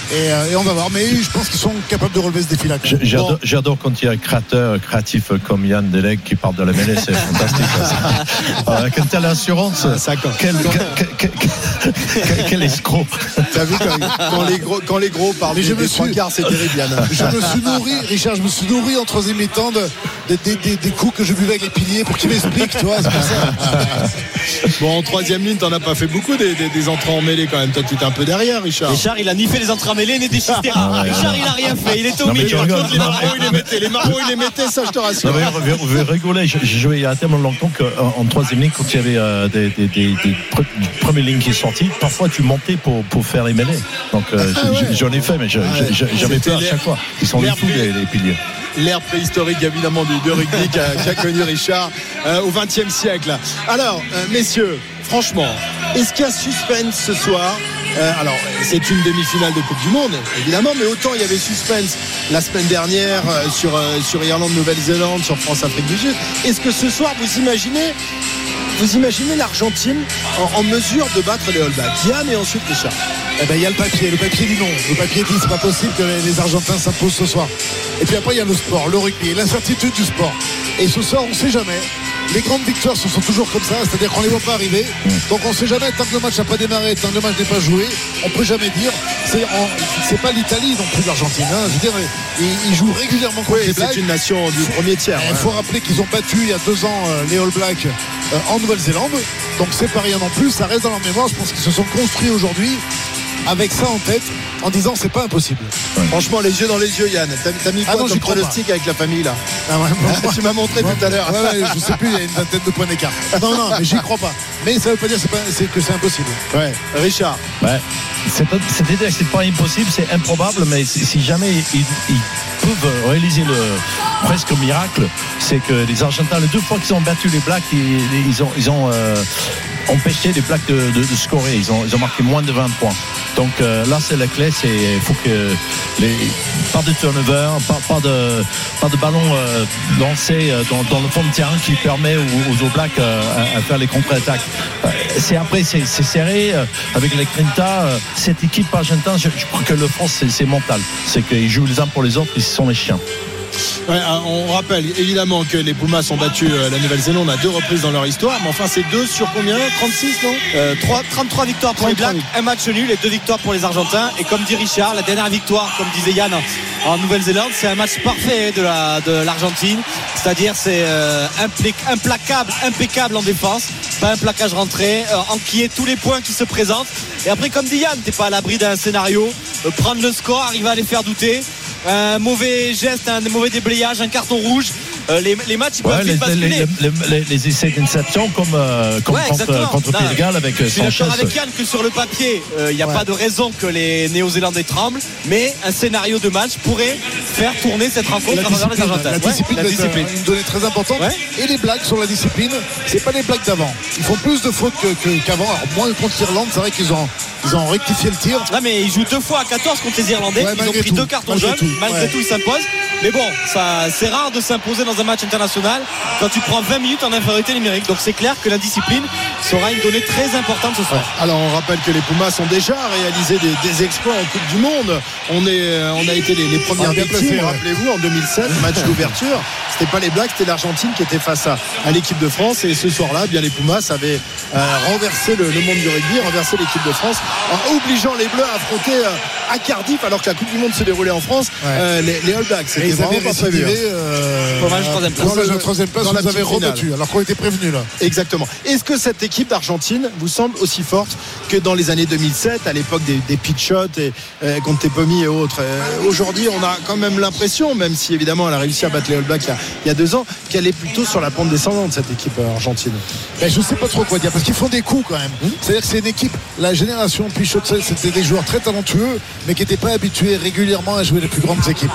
Et, euh, et on va voir, mais je pense qu'ils sont capables de relever ce défi-là. J'adore quand il y a un créateur créatif comme Yann Delec qui parle de la mêlée, c'est fantastique. ça. Avec une telle assurance, Ah, quel, quel, quel- quel- quel escroc. T'as vu quand, quand les gros, quand les gros parlent Mais des, je me des suis- trois quarts, c'est terrible, Yann. Je me suis nourri, Richard, je me suis nourri en troisième mi-temps de- des- des- des coups que je buvais avec les piliers pour qu'ils m'expliquent, tu vois, c'est pour ça. Bon, en troisième ligne, t'en as pas fait beaucoup des, des, des entrées en mêlée quand même. Toi, tu étais un peu derrière, Richard. Richard, il a ni fait les entrées en mêlée ni des. Ah ouais. Richard, il a rien fait. Il était au milieu. les marmots, il les mettait. Les marmots, il les mettait, ça, je te rassure. Non, mais vous, vous rigolez, j'ai joué il y a tellement longtemps qu'en en troisième ligne, quand il y avait euh, des, des, des, des pre- premières lignes qui sont sorties, parfois tu montais pour, pour faire les mêlées. Donc euh, Ah j'en ai fait, mais j'avais peur à chaque fois. Ils sont les fous, les piliers. L'ère préhistorique évidemment du, du rugby qu'a qu'a connu Richard euh, au XXe siècle. Alors, euh, messieurs, franchement, est-ce qu'il y a suspense ce soir? Euh, alors, c'est une demi-finale de Coupe du Monde, évidemment, mais autant il y avait suspense la semaine dernière euh, sur, euh, sur Irlande, Nouvelle-Zélande, sur France-Afrique du Sud. Est-ce que ce soir, vous imaginez, vous imaginez l'Argentine en, mesure de battre les All Blacks? Yann et ensuite Richard. Eh ben, il y a le papier. Le papier dit non. Le papier dit c'est pas possible que les, Argentins s'imposent ce soir. Et puis après, il y a le sport, le rugby, l'incertitude du sport. Et ce soir, on sait jamais. Les grandes victoires ce sont toujours comme ça, c'est-à-dire qu'on les voit pas arriver. Donc on sait jamais tant que le match n'a pas démarré, tant que le match n'est pas joué, on peut jamais dire. C'est pas l'Italie non plus l'Argentine. Hein. Je veux dire, ils, ils jouent régulièrement contre Oui, les Blacks. c'est une nation du premier tiers. Il hein. faut rappeler qu'ils ont battu il y a deux ans euh, les All Blacks euh, en Nouvelle-Zélande. Donc c'est pas rien non plus, ça reste dans leur mémoire. Je pense qu'ils se sont construits aujourd'hui avec ça en tête en disant c'est pas impossible. Franchement, les yeux dans les yeux, Yann. T'as mis Ah quoi non, comme j'y crois pronostic avec la famille là Ah ouais, Tu m'as montré tout à l'heure. Ouais, ouais, je sais plus, il y a une vingtaine de points d'écart. Non, non, mais j'y crois pas. Mais ça veut pas dire c'est pas- c'est que c'est impossible. Ouais. Richard. Ouais. C'est pas- C'est-à-dire que c'est pas impossible, c'est improbable, mais si si jamais ils, ils peuvent réaliser le presque miracle, c'est que les Argentins, les deux fois qu'ils ont battu les Blacks, ils, ils ont, ils ont euh, empêché les Blacks de, scorer. Ils ont, ils ont marqué moins de 20 points. Donc euh, là, c'est la clé. C'est faut que les pas de turnover, pas, de pas de ballon euh, lancé euh, dans, le fond de terrain qui permet aux, aux euh, à, faire les contre-attaques. C'est après c'est serré avec les Grinta. euh, cette équipe argentine, je, je crois que le France c'est mental. C'est qu'ils jouent les uns pour les autres, ils sont les chiens. Ouais, euh, on rappelle évidemment que les Pumas ont battu euh, la Nouvelle-Zélande à deux reprises dans leur histoire, mais enfin c'est deux sur combien? 36 non? Euh, trois- 33 victoires pour les 33 Blacks, un match nul et deux victoires pour les Argentins. Et comme dit Richard, la dernière victoire, comme disait Yann en, Nouvelle-Zélande, c'est un match parfait de la de l'Argentine. C'est-à-dire c'est euh, implacable, impeccable en défense, pas un plaquage rentré, euh, enquiller tous les points qui se présentent. Et après, comme dit Yann, t'es pas à l'abri d'un scénario, euh, prendre le score, arriver à les faire douter. Un mauvais geste, un mauvais déblayage, un carton rouge. Euh, les, les matchs ils peuvent vite basculer. les- les- les- les essais d'inception comme, euh, comme Ouais, contre, contre Non, Pays de Galles avec euh, Je suis Sanchez. d'accord avec Yann que sur le papier, il n'y a pas de raison que les Néo-Zélandais tremblent, mais un scénario de match pourrait faire tourner cette rencontre La à travers les discipline, Argentins. la discipline, la est, euh, discipline. une donnée très importante. Ouais. Et les blagues sur la discipline, c'est pas les blagues d'avant. Ils font plus de fautes que- qu'avant. Alors moins contre l'Irlande, c'est vrai qu'ils ont, ils ont rectifié le tir. Non mais ils jouent deux fois à 14 contre les Irlandais. Ouais, ils ont malgré pris tout. deux cartons Malgré jaunes. tout. Malgré Ouais. tout, ils s'imposent. Mais bon, ça, c'est rare de s'imposer dans un match international quand tu prends 20 minutes en infériorité numérique. Donc c'est clair que la discipline sera une donnée très importante ce soir. Alors on rappelle que les Pumas ont déjà réalisé des, des exploits en Coupe du Monde. On, est, euh, on a été les, les premières Ah, bien victimes, rappelez-vous, en 2007, match d'ouverture. C'était pas les Blacks, c'était l'Argentine qui était face à, à l'équipe de France. Et ce soir-là, eh bien les Pumas avaient euh, renversé le, le monde du rugby, renversé l'équipe de France, en obligeant les Bleus à affronter euh, à Cardiff, alors que la Coupe du Monde se déroulait en France, Ouais. euh, les, les All Blacks. C'était vraiment pas prévu. hein. Troisième place. Dans le troisième place, vous la avez rebattu. Alors qu'on était prévenus là. Exactement. Est-ce que cette équipe d'Argentine vous semble aussi forte que dans les années 2007, à l'époque des, des pitch shots et euh, contre Tepomi et autres? Euh, Aujourd'hui, on a quand même l'impression, même si évidemment elle a réussi à battre les All Blacks il y a, il y a deux ans, qu'elle est plutôt sur la pente descendante cette équipe euh, argentine. Ben, je sais pas trop quoi dire parce qu'ils font des coups quand même. C'est-à-dire que c'est une équipe, la génération Pichot, c'était des joueurs très talentueux, mais qui n'étaient pas habitués régulièrement à jouer les plus grandes équipes.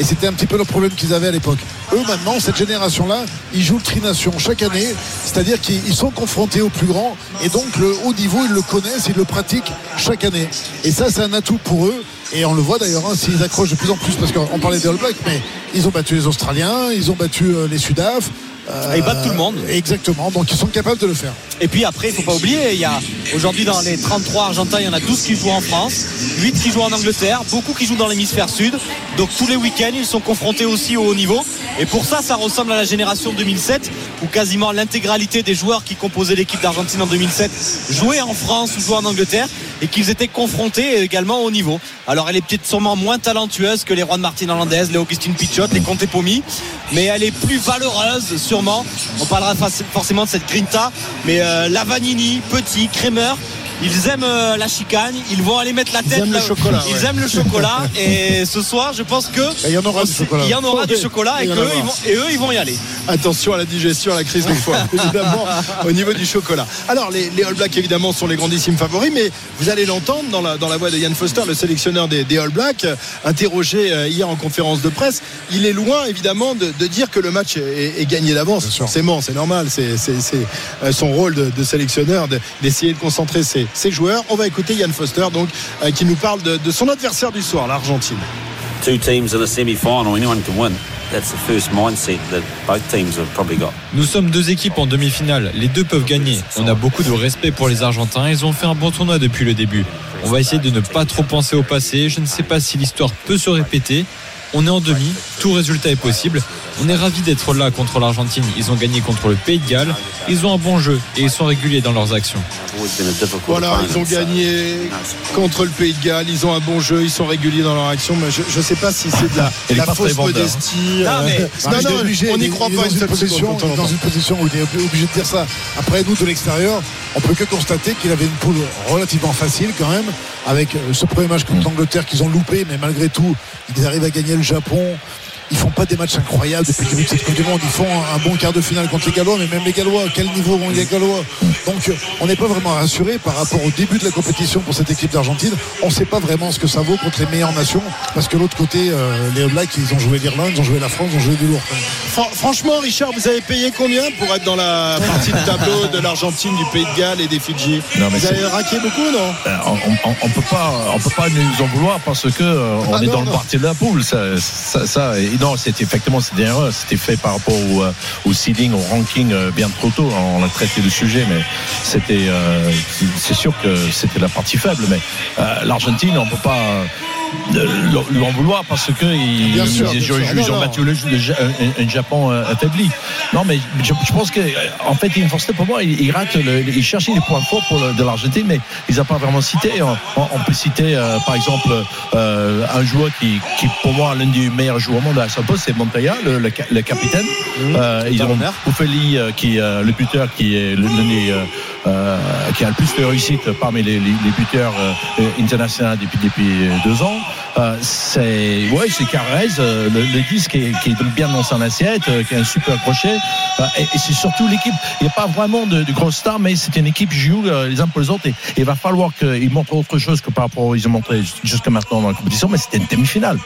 Et c'était un petit peu le problème qu'ils avaient à l'époque. Eux maintenant, cette génération-là, ils jouent le trination chaque année, c'est-à-dire qu'ils ils sont confrontés aux plus grands et donc le haut niveau, ils le connaissent, ils le pratiquent chaque année. Et ça, c'est un atout pour eux. Et on le voit d'ailleurs, hein, s'ils accrochent de plus en plus, parce qu'on parlait des All Blacks, mais ils ont battu les Australiens, ils ont battu euh, les Sudaf. euh, Ils battent tout le monde. Exactement, donc ils sont capables de le faire. Et puis après, il faut pas oublier, il y a aujourd'hui dans les 33 Argentins, il y en a 12 qui jouent en France, 8 qui jouent en Angleterre, beaucoup qui jouent dans l'hémisphère sud. Donc tous les week-ends, ils sont confrontés aussi au haut niveau. Et pour ça, ça ressemble à la génération 2007, où quasiment l'intégralité des joueurs qui composaient l'équipe d'Argentine en 2007 jouaient en France ou jouaient en Angleterre et qu'ils étaient confrontés également au niveau. Alors elle est peut-être sûrement moins talentueuse que les Juan Martin Hollandaise, les Augustine Pichot, les Conte Pomi, mais elle est plus valeureuse sûrement. On parlera forcément de cette Grinta, mais euh, Lavanini, Petit, Kremer. Ils aiment euh, la chicane, ils vont aller mettre la tête. aiment le chocolat, Ils ouais. aiment le chocolat. et ce soir, je pense que il y en aura du chocolat. il y en aura du chocolat et, ils vont, eux, ils vont y aller. Attention à la digestion, à la crise de foie, évidemment, au niveau du chocolat. Alors, les, les All Blacks, évidemment, sont les grandissimes favoris, mais vous allez l'entendre dans la, dans la voix de Ian Foster, le sélectionneur des, des All Blacks, euh, interrogé euh, hier en conférence de presse. Il est loin, évidemment, de, de dire que le match est, est gagné d'avance. Forcément, c'est normal, c'est euh, son rôle de, de sélectionneur de- d'essayer de concentrer ses, ses joueurs. On va écouter Ian Foster, donc, euh, qui nous parle de, de son adversaire du soir, l'Argentine. two teams in a semi-final, anyone can win. That's the first mindset that both teams have probably got. Nous sommes deux équipes en demi-finale, les deux peuvent gagner. On a beaucoup de respect pour les Argentins, ils ont fait un bon tournoi depuis le début. On va essayer de ne pas trop penser au passé, je ne sais pas si l'histoire peut se répéter. On est en demi, tout résultat est possible. On est ravis d'être là contre l'Argentine. Ils ont gagné contre le Pays de Galles. Ils ont un bon jeu et ils sont réguliers dans leurs actions. Voilà, ils ont gagné contre le Pays de Galles. Ils ont un bon jeu, ils sont réguliers dans leur action. Mais je ne sais pas si c'est de la, fausse modestie. Non, euh, mais- non, obligé, on n'y croit pas dans une position, dans une position où il est obligé de dire ça. Après nous de l'extérieur, on peut que constater qu'il avait une poule relativement facile quand même, avec ce premier match contre l'Angleterre qu'ils ont loupé, mais malgré tout, ils arrivent à gagner le Japon. Ils font pas des matchs incroyables depuis le début de cette Coupe du Monde. Ils font un, un bon quart de finale contre les Gallois, mais même les Gallois, quel niveau vont les Gallois Donc on n'est pas vraiment rassuré par rapport au début de la compétition pour cette équipe d'Argentine. On ne sait pas vraiment ce que ça vaut contre les meilleures nations, parce que l'autre côté, euh, les Blacks, ils ont joué l'Irlande, ils ont joué la France, ils ont joué du lourd. Fran- franchement, Richard, vous avez payé combien pour être dans la partie de tableau de l'Argentine, du Pays de Galles et des Fidji? Non, mais Vous avez raqué beaucoup, non? Euh, on, on, on peut pas on peut pas nous en vouloir parce que euh, on Ah est non, dans le parti de la poule ça, ça, ça- et non c'était effectivement c'était erreur c'était fait par rapport au, euh, seeding au ranking euh, bien trop tôt. On a traité le sujet mais c'était euh, c'est- sûr que c'était la partie faible. Mais l'Argentine on peut pas euh, lui lui en vouloir parce que ils, Bien sûr, ont battu le, un, Japon euh, affaibli. Non mais je, je pense que euh, en fait il Forster pour moi il, il rate le, il cherchait les points forts pour le- de l'Argentine mais ils n'ont pas vraiment cité on, on- peut citer euh, par exemple euh, un joueur qui, qui pour moi l'un des meilleurs joueurs au monde à son poste c'est Montoya le, le, ca- le capitaine. Euh, ils ont euh, qui est le buteur qui est l'un des euh, qui a le plus de réussite parmi les, buteurs euh, internationaux depuis, depuis deux ans. Euh, c'est ouais, c'est Carrez, euh, le, 10 qui est, bien dans son assiette, qui a un super crochet. Et, c'est surtout l'équipe. Il n'y a pas vraiment de, de grosses stars, mais c'est une équipe qui joue les uns pour les autres. Et, il va falloir qu'ils montrent autre chose que par rapport à ils ont montré jusqu'à maintenant dans la compétition. Mais c'était une demi-finale.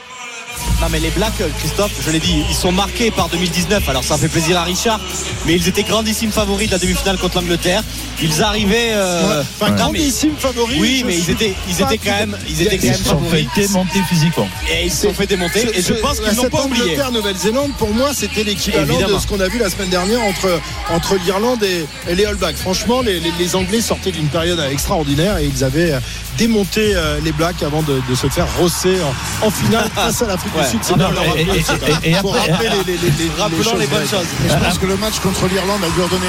Non mais les Blacks, Christophe, je l'ai dit, ils sont marqués par 2019. Alors ça fait plaisir à Richard, mais ils étaient grandissimes favoris de la demi-finale contre l'Angleterre. Ils arrivaient. euh, Enfin, non, mais- grandissime favori. Oui, mais ils étaient, ils étaient quand même, ils étaient quand Ils même se sont fait favoris. démonter physiquement. Et ils se sont fait démonter. Et je pense qu'ils n'ont pas oublié. Angleterre, Nouvelle-Zélande, pour moi, c'était l'équivalent de ce qu'on a vu la semaine dernière entre, entre l'Irlande et, et les All Blacks. Franchement, les, les- les Anglais sortaient d'une période extraordinaire et ils avaient euh, démonté euh, les Blacks avant de, de se faire rosser en, en finale face à l'Afrique Sud. C'est bien pour rappeler les, bonnes choses. Je pense que le match contre l'Irlande a leur donné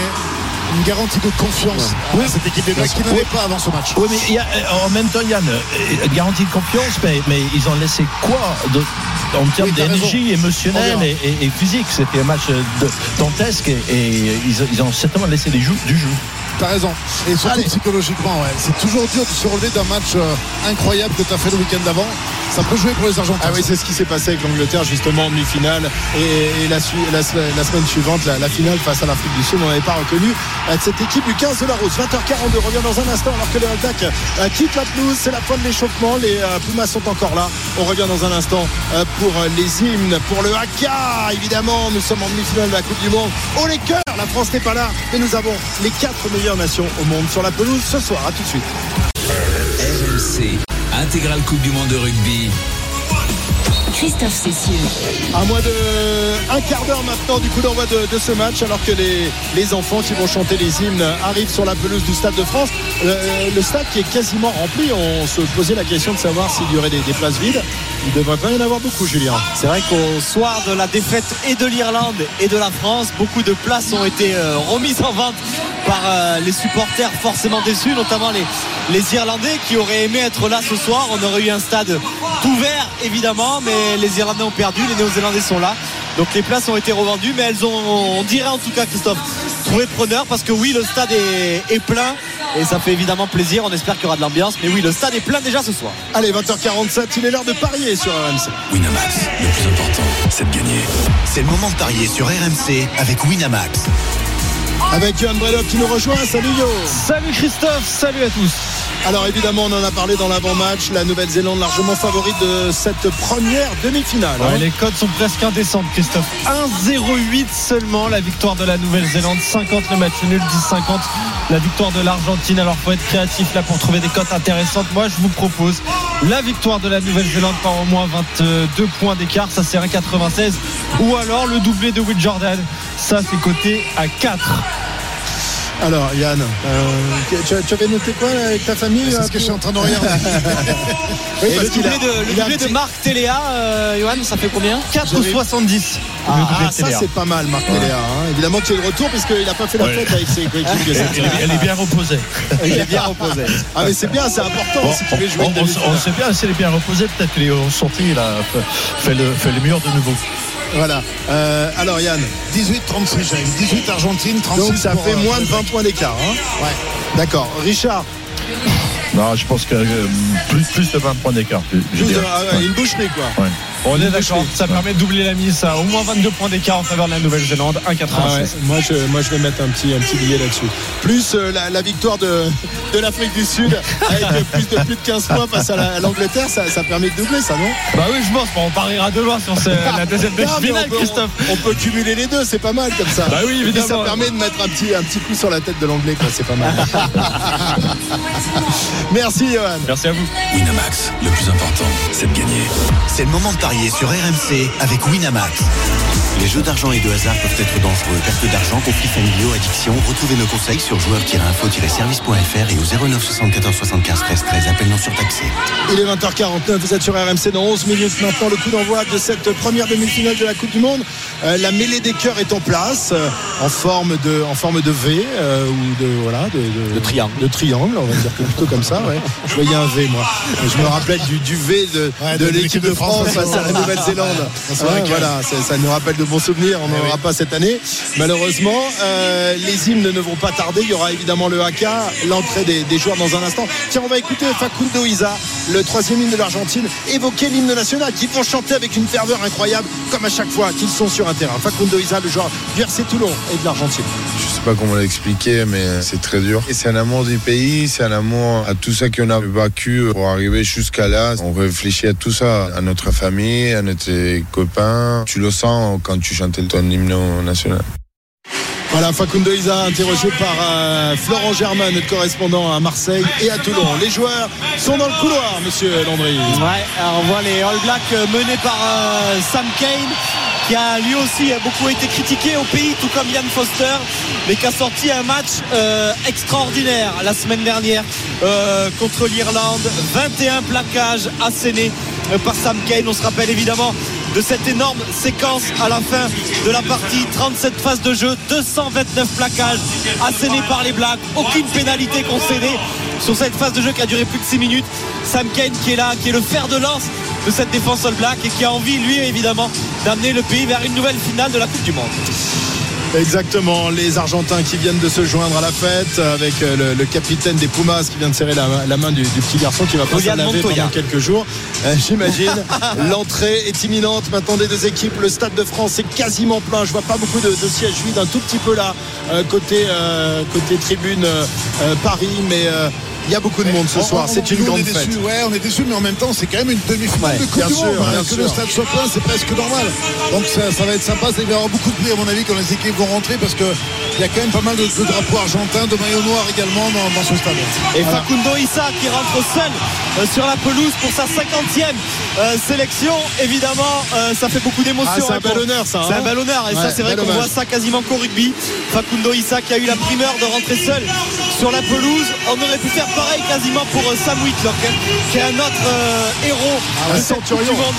une garantie de confiance à cette équipe des Blacks qui n'avait pas avant ce match. Oui, mais il y a, euh, en même temps, Yann, euh, garantie de confiance, mais, mais ils ont laissé quoi de- en termes Oui, d'énergie raison. émotionnelle et, et- et physique? C'était un match euh, de- dantesque et, et ils, ont- ils ont certainement laissé les jou- du jeu. T'as raison. Et surtout Allez. psychologiquement, ouais. C'est toujours dur de se relever d'un match euh, incroyable que tu as fait le week-end d'avant. Ça peut jouer pour les Argentins. Ah oui, c'est ce qui s'est passé avec l'Angleterre justement en demi-finale et, et la, semaine- la semaine suivante, la, la finale face à l'Afrique du Sud, on n'avait pas reconnu euh, cette équipe du 15 de la Rose. 20h42 revient dans un instant alors que les Blacks euh, quittent la pelouse. C'est la fin de l'échauffement. Les Pumas sont encore là. On revient dans un instant pour les hymnes, pour le haka. Évidemment, nous sommes en demi-finale de la Coupe du Monde. Oh les cœurs, la France n'est pas là, mais nous avons les quatre nations au monde sur la pelouse ce soir. À tout de suite. RMC, intégrale Coupe du Monde de rugby. Christophe Cessieux. À moins de un quart d'heure maintenant du coup d'envoi de, de ce match, alors que les, les enfants qui vont chanter les hymnes arrivent sur la pelouse du Stade de France. Le, le stade qui est quasiment rempli. On se posait la question de savoir s'il y aurait des, des places vides. Il devrait pas y en avoir beaucoup, Julien. C'est vrai qu'au soir de la défaite et de l'Irlande et de la France, beaucoup de places ont été euh, remises en vente par euh, les supporters forcément déçus, notamment les, Irlandais qui auraient aimé être là ce soir. On aurait eu un stade ouvert évidemment, mais les Irlandais ont perdu, les Néo-Zélandais sont là. Donc les places ont été revendues, mais elles ont, on dirait en tout cas, Christophe, trouvé preneur parce que oui, le stade est, est plein et ça fait évidemment plaisir. On espère qu'il y aura de l'ambiance, mais oui, le stade est plein déjà ce soir. Allez, 20h47, il est l'heure de parier sur RMC. Winamax, le plus important, c'est de gagner. C'est le moment de parier sur RMC avec Winamax. Avec Johan Bredov qui nous rejoint. Salut Yo Salut Christophe, salut à tous. Alors évidemment, on en a parlé dans l'avant-match. La Nouvelle-Zélande largement favorite de cette première demi-finale. hein. Les codes sont presque indécentes, Christophe. 1-0-8 seulement la victoire de la Nouvelle-Zélande, 50 le match nul, 10-50 la victoire de l'Argentine. Alors faut être créatif là pour trouver des cotes intéressantes. Moi, je vous propose la victoire de la Nouvelle-Zélande par au moins 22 points d'écart, ça c'est 1,96. Ou alors le doublé de Will Jordan, ça c'est coté à 4. Alors Yann, euh, tu, tu avais noté quoi là, avec ta famille C'est euh, ce que je suis en train de regarder. Oui, Et parce le doublé a- de, le doublé Marc Téléa, euh, Johan, ça fait combien 4,70. Ah, Le ah, ça c'est pas mal Marc Téléa, hein. Évidemment qu'il est de retour puisqu'il n'a pas fait la Ouais. fête avec ses coéquipiers. Elle, est- elle est bien reposée. Il est bien reposé. Ah mais c'est bien, c'est important Bon, si tu veux jouer on, sait bien, si elle est bien reposée, peut-être qu'il est en sortie, il a fait le, fait le mur de nouveau. Voilà. Euh, alors Yann, 18-36, j'avais 18 Argentine, 36 donc ça pour, fait euh, moins de 20 points d'écart. Hein Ouais. D'accord. Richard, Non, je pense que euh, plus, plus de 20 points d'écart. plus de- ah ouais, une boucherie quoi. Ouais. On est d'accord. Ça permet de doubler la mise à au moins 22 points d'écart en faveur de la Nouvelle-Zélande. 1,86. Ah ouais, moi, je, moi je vais mettre un petit, un petit billet là-dessus. Plus euh, la, la victoire de, de l'Afrique du Sud avec plus de plus de 15 points face à la- à l'Angleterre, ça, ça permet de doubler ça, non? Bah oui, je pense. Bon, on pariera de loin sur ce- la deuxième Non, mais finale, on, peut, Christophe. on, on peut cumuler les deux, c'est pas mal comme ça. Bah oui, Et puis, ça évidemment. permet de mettre un petit, un petit coup sur la tête de l'anglais, quoi, c'est pas mal. Merci Johan. Merci à vous. Winamax, le plus important, c'est de gagner. C'est le moment de parier sur RMC avec Winamax. Les jeux d'argent et de hasard peuvent être dangereux. Perte d'argent, conflits familiaux, addiction. Retrouvez nos conseils sur joueurs-info-service.fr et au 09 74 75 13 13. Appel non surtaxé. Il est 20h49, vous êtes sur RMC dans 11 minutes maintenant. Le coup d'envoi de cette première demi-finale de la Coupe du Monde. Euh, la mêlée des cœurs est en place, euh, en forme de, en forme de V euh, ou de voilà, de, de- De triangle. de triangle, on va dire que plutôt comme ça. Ouais. Je voyais un V moi. Je me rappelle du, du V de, Ouais, de l'équipe de France face à la Nouvelle-Zélande. Ouais, vrai que- voilà, ça, nous rappelle de bons souvenirs. On n'en oui. aura pas cette année, malheureusement. Euh, les hymnes ne vont pas tarder. Il y aura évidemment le haka, l'entrée des, des joueurs dans un instant. Tiens, on va écouter Facundo Isa, le troisième hymne de l'Argentine, évoquer l'hymne national qu'ils vont chanter avec une ferveur incroyable, comme à chaque fois qu'ils sont sur un terrain. Facundo Isa, le joueur du RC Toulon et de l'Argentine. Je sais pas comment l'expliquer, mais c'est très dur. Et c'est un amour du pays, c'est un amour à tout ça qu'on a vécu pour arriver jusqu'à là. On réfléchit à tout ça, à notre famille, à notre copains. Tu le sens quand tu chantes ton hymne national. Voilà, Facundo Isa, interrogé par euh, Florent Germain, notre correspondant à Marseille et à Toulon. Les joueurs sont dans le couloir, monsieur Landry. Ouais, alors on voit les All Blacks euh, menés par euh, Sam Kane qui a lui aussi beaucoup été critiqué au pays tout comme Ian Foster mais qui a sorti un match euh, extraordinaire la semaine dernière euh, contre l'Irlande. 21 plaquages assénés euh, par Sam Kane. On se rappelle évidemment de cette énorme séquence à la fin de la partie. 37 phases de jeu 229 plaquages assénés par les Blacks. Aucune pénalité concédée sur cette phase de jeu qui a duré plus de 6 minutes. Sam Kane qui est là qui est le fer de lance de cette défense All Black et qui a envie lui évidemment d'amener le pays vers une nouvelle finale de la Coupe du Monde Exactement, les Argentins qui viennent de se joindre à la fête avec euh, le, le capitaine des Pumas qui vient de serrer la, la main du, du petit garçon qui va pas s'en laver pendant quelques jours, Euh, j'imagine. L'entrée est imminente maintenant des deux équipes. Le Stade de France est quasiment plein. Je vois pas beaucoup de, de sièges vides, un tout petit peu là euh, côté euh, côté tribune Paris, mais il y a beaucoup de monde ce soir. C'est une grande est fête. déçus, ouais, on est déçus, mais en même temps, c'est quand même une demi-finale Ouais, de Coupe bien du sûr, Monde. bien que sûr. le stade soit plein, c'est presque normal. Donc ça, ça va être sympa. Ça va y avoir beaucoup de bruit, à mon avis, quand les équipes vont rentrer, parce qu'il y a quand même pas mal de, de drapeaux argentins, de maillots noirs également dans, dans ce stade. et Voilà. Facundo Issa qui rentre seul euh, sur la pelouse pour sa 50e euh, sélection évidemment euh, ça fait beaucoup d'émotions Ah, c'est un hein, bel honneur, ça, c'est hein. un bel honneur et ça c'est vrai qu'on voit ça quasiment qu'au rugby Facundo Issa qui a eu la primeur de rentrer seul sur la pelouse on aurait pu faire pareil quasiment pour euh, Sam Whitlock hein, qui est un autre euh, héros Ah de Centurion. Coupe du Monde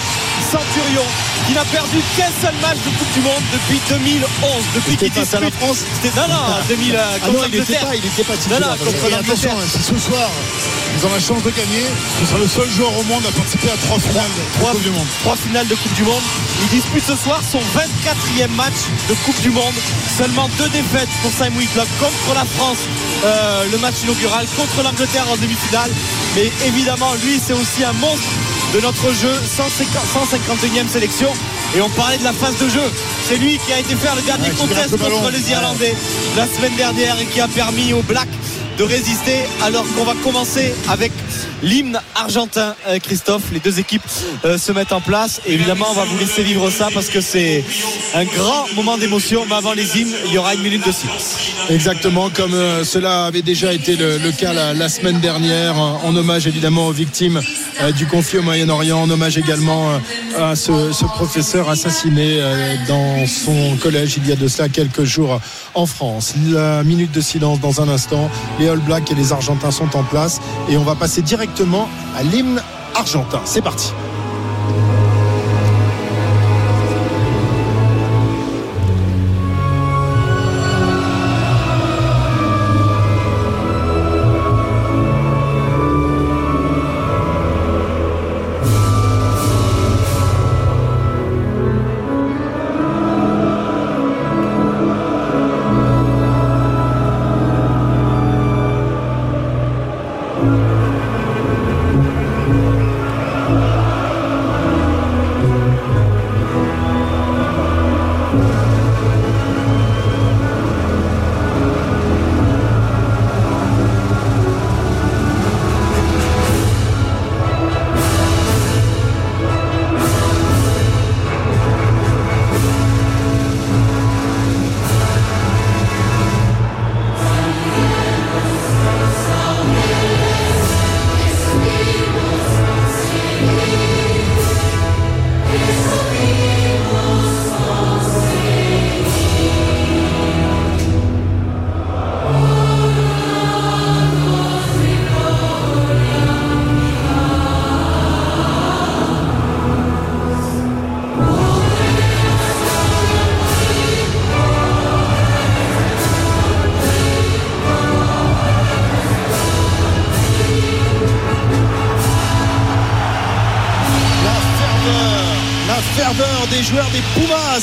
Centurion qui n'a perdu qu'un seul match de Coupe du Monde depuis 2011 depuis qu'il face à la France c'était non non 2000 euh, Ah contre non, il était l'Angleterre pas, il était pas titulaire. non contre Et attention, hein, si ce soir, ils ont la chance de gagner, ce sera le seul joueur au monde à participer à trois finales de Trois, Coupe du Monde. trois finales de Coupe du Monde. Il dispute ce soir son 24e match de Coupe du Monde. Seulement deux défaites pour Sam Whitlock contre la France, euh, le match inaugural, contre l'Angleterre en demi-finale. Mais évidemment, lui, c'est aussi un monstre de notre jeu, 151e sélection. Et on parlait de la phase de jeu. C'est lui qui a été faire le dernier Ouais, contest le contre les Irlandais la semaine dernière et qui a permis aux Blacks de résister alors qu'on va commencer avec l'hymne argentin, euh, Christophe. Les deux équipes euh, se mettent en place. Et évidemment, on va vous laisser vivre ça parce que c'est un grand moment d'émotion. Mais avant les hymnes, il y aura une minute de silence. Exactement, comme euh, cela avait déjà été le, cas la, semaine dernière, en hommage évidemment aux victimes du conflit au Moyen-Orient, en hommage également à ce, ce professeur assassiné dans son collège il y a de cela quelques jours en France. La minute de silence dans un instant. Les All Blacks et les Argentins sont en place et on va passer directement à l'hymne argentin. C'est parti.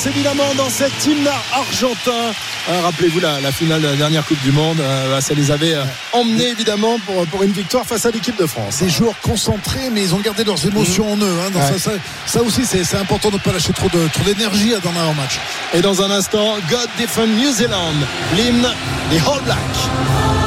Évidemment dans cet hymne argentin. Euh, Rappelez-vous la, la, finale de la dernière Coupe du Monde, euh, ça les avait euh, emmenés évidemment pour, pour une victoire face à l'équipe de France. Des joueurs concentrés, mais ils ont gardé leurs émotions mmh. en eux. Hein, ouais. ça, ça, ça, aussi, c'est important de ne pas lâcher trop de trop d'énergie dans un match. Et dans un instant, God Defend New Zealand, l'hymne des All Blacks.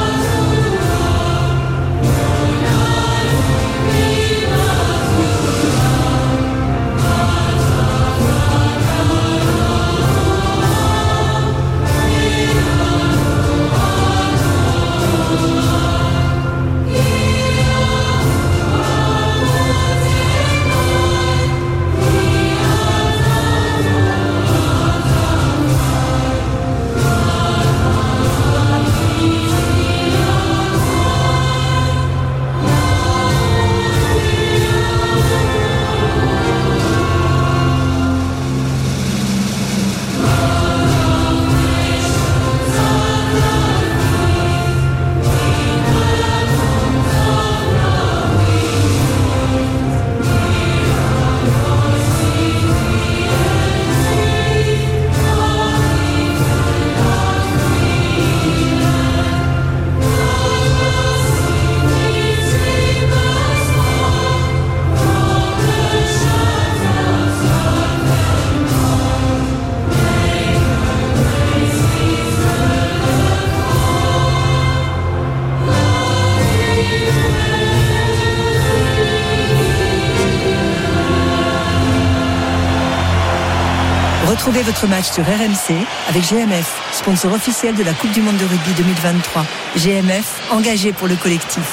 Retrouvez votre match sur RMC avec GMF, sponsor officiel de la Coupe du Monde de rugby 2023. GMF, engagé pour le collectif.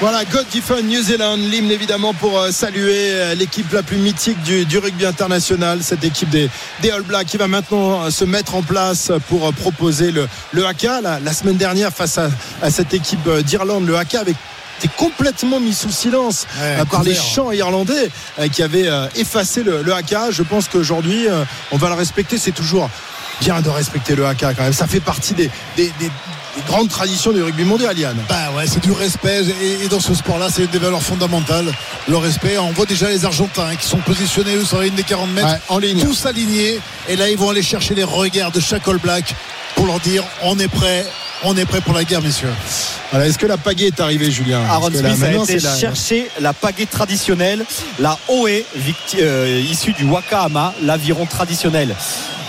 Voilà, God Defend New Zealand, l'hymne évidemment pour euh, saluer euh, l'équipe la plus mythique du, rugby international, cette équipe des, All Blacks qui va maintenant euh, se mettre en place pour proposer le, le. La, semaine dernière, face à, à cette équipe d'Irlande, le haka avec était complètement mis sous silence ouais, euh, par les chants irlandais euh, qui avaient euh, effacé le, le haka. Je pense qu'aujourd'hui, on va le respecter. C'est toujours bien de respecter le haka quand même. Ça fait partie des, des, des grandes traditions du rugby mondial, Yann. Bah ouais, c'est du respect. Et, et dans ce sport-là, c'est une des valeurs fondamentales. Le respect. On voit déjà les Argentins hein, qui sont positionnés eux, sur la ligne des 40 mètres. Ouais, en ligne. Tous alignés. Et là, ils vont aller chercher les regards de chaque All Black pour leur dire on est prêt. On est prêt pour la guerre, messieurs. Alors, est-ce que la pagaie est arrivée, Julien Aaron Smith là, a été la... chercher la pagaie traditionnelle, la Oe, euh, issue du Wakahama, l'aviron traditionnel.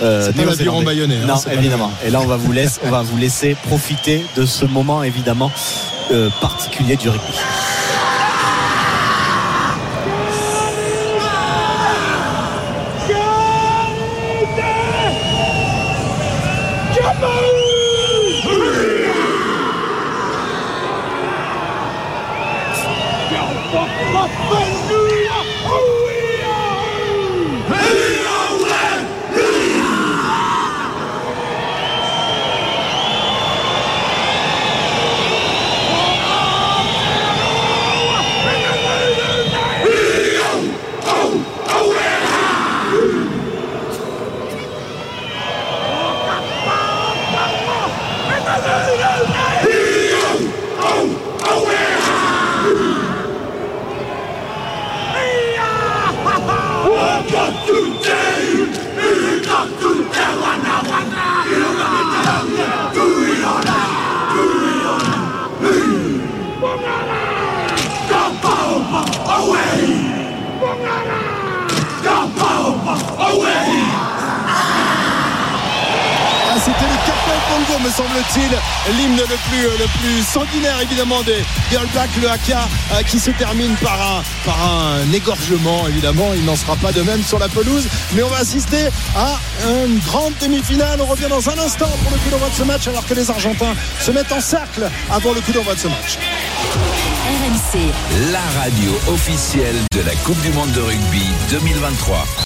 Euh, c'est pas l'aviron bayonnais. Non, hein, évidemment. Et là, on va vous laisser, on va vous laisser profiter. profiter de ce moment évidemment euh, particulier du rugby.「La évidemment des, des All Blacks, le haka euh, qui se termine par un, par un égorgement évidemment. Il n'en sera pas de même sur la pelouse, mais on va assister à une grande demi-finale. On revient dans un instant pour le coup d'envoi de ce match alors que les Argentins se mettent en cercle avant le coup d'envoi de ce match. RMC, la radio officielle de la Coupe du Monde de rugby 2023.